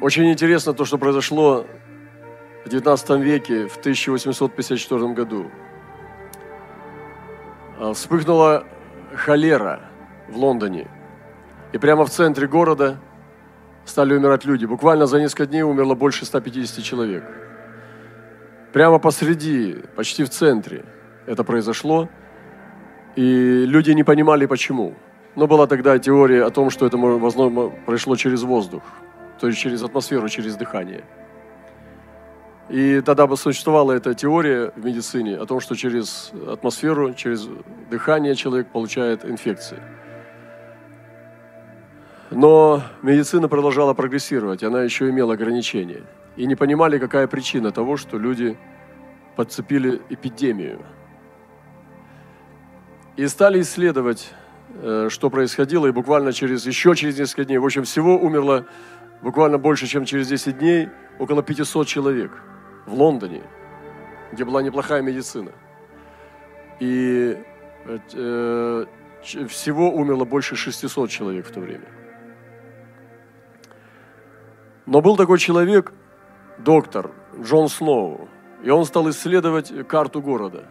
Очень интересно то, что произошло в 19 веке, в 1854 году. А, вспыхнула холера в Лондоне. И прямо в центре города стали умирать люди. Буквально за несколько дней умерло больше 150 человек. Прямо посреди, почти в центре это произошло. И люди не понимали, почему. Но была тогда теория о том, что это, возможно, произошло через воздух, то есть через атмосферу, через дыхание. И тогда бы существовала эта теория в медицине о том, что через атмосферу, через дыхание человек получает инфекции. Но медицина продолжала прогрессировать, она еще имела ограничения. И не понимали, какая причина того, что люди подцепили эпидемию. И стали исследовать, э, что происходило, и буквально через, еще через несколько дней, в общем, всего умерло буквально больше, чем через 10 дней, около 500 человек в Лондоне, где была неплохая медицина. И э, всего умерло больше 600 человек в то время. Но был такой человек, доктор Джон Сноу, и он стал исследовать карту города.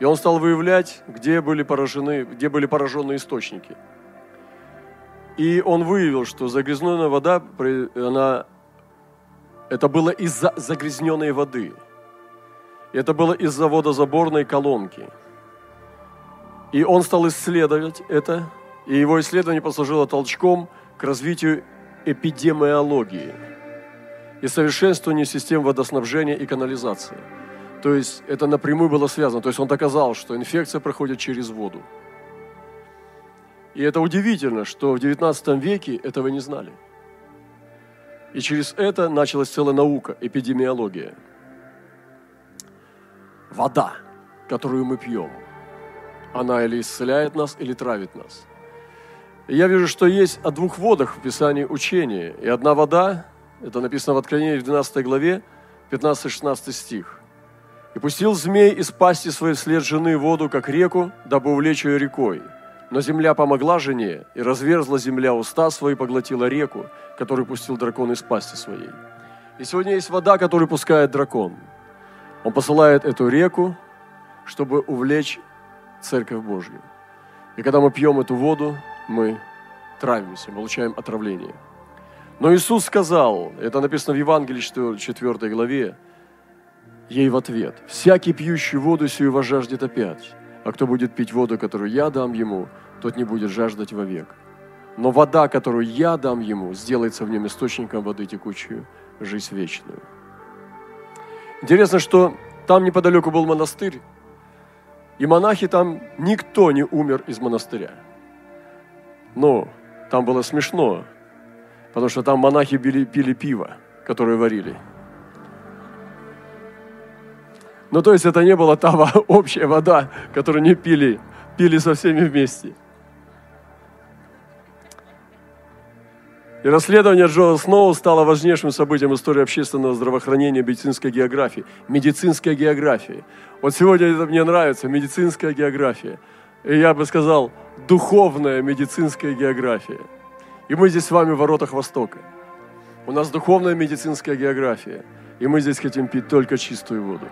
И он стал выявлять, где были поражены, где были пораженные источники. И он выявил, что загрязненная вода, она, это было из-за загрязненной воды. Это было из-за водозаборной колонки. И он стал исследовать это, и его исследование послужило толчком к развитию эпидемиологии и совершенствованию систем водоснабжения и канализации. То есть это напрямую было связано. То есть он доказал, что инфекция проходит через воду. И это удивительно, что в XIX веке этого не знали. И через это началась целая наука, эпидемиология. Вода, которую мы пьем, она или исцеляет нас, или травит нас – я вижу, что есть о двух водах в Писании учения. И одна вода, это написано в Откровении в 12 главе, 15-16 стих. «И пустил змей из пасти своей вслед жены воду, как реку, дабы увлечь ее рекой. Но земля помогла жене, и разверзла земля уста свои, поглотила реку, которую пустил дракон из пасти своей. И сегодня есть вода, которую пускает дракон. Он посылает эту реку, чтобы увлечь Церковь Божью. И когда мы пьем эту воду, мы травимся, получаем отравление. Но Иисус сказал, это написано в Евангелии 4 главе, ей в ответ, «Всякий пьющий воду сию возжаждет опять, а кто будет пить воду, которую я дам ему, тот не будет жаждать вовек. Но вода, которую я дам ему, сделается в нем источником воды текучую, жизнь вечную». Интересно, что там неподалеку был монастырь, и монахи там, никто не умер из монастыря – но там было смешно, потому что там монахи пили, пили пиво, которое варили. Ну, то есть это не была та общая вода, которую не пили, пили со всеми вместе. И расследование Джоа Сноу стало важнейшим событием истории общественного здравоохранения медицинской географии. Медицинская география. Вот сегодня это мне нравится, медицинская география – и я бы сказал, духовная медицинская география. И мы здесь с вами в воротах Востока. У нас духовная медицинская география. И мы здесь хотим пить только чистую воду.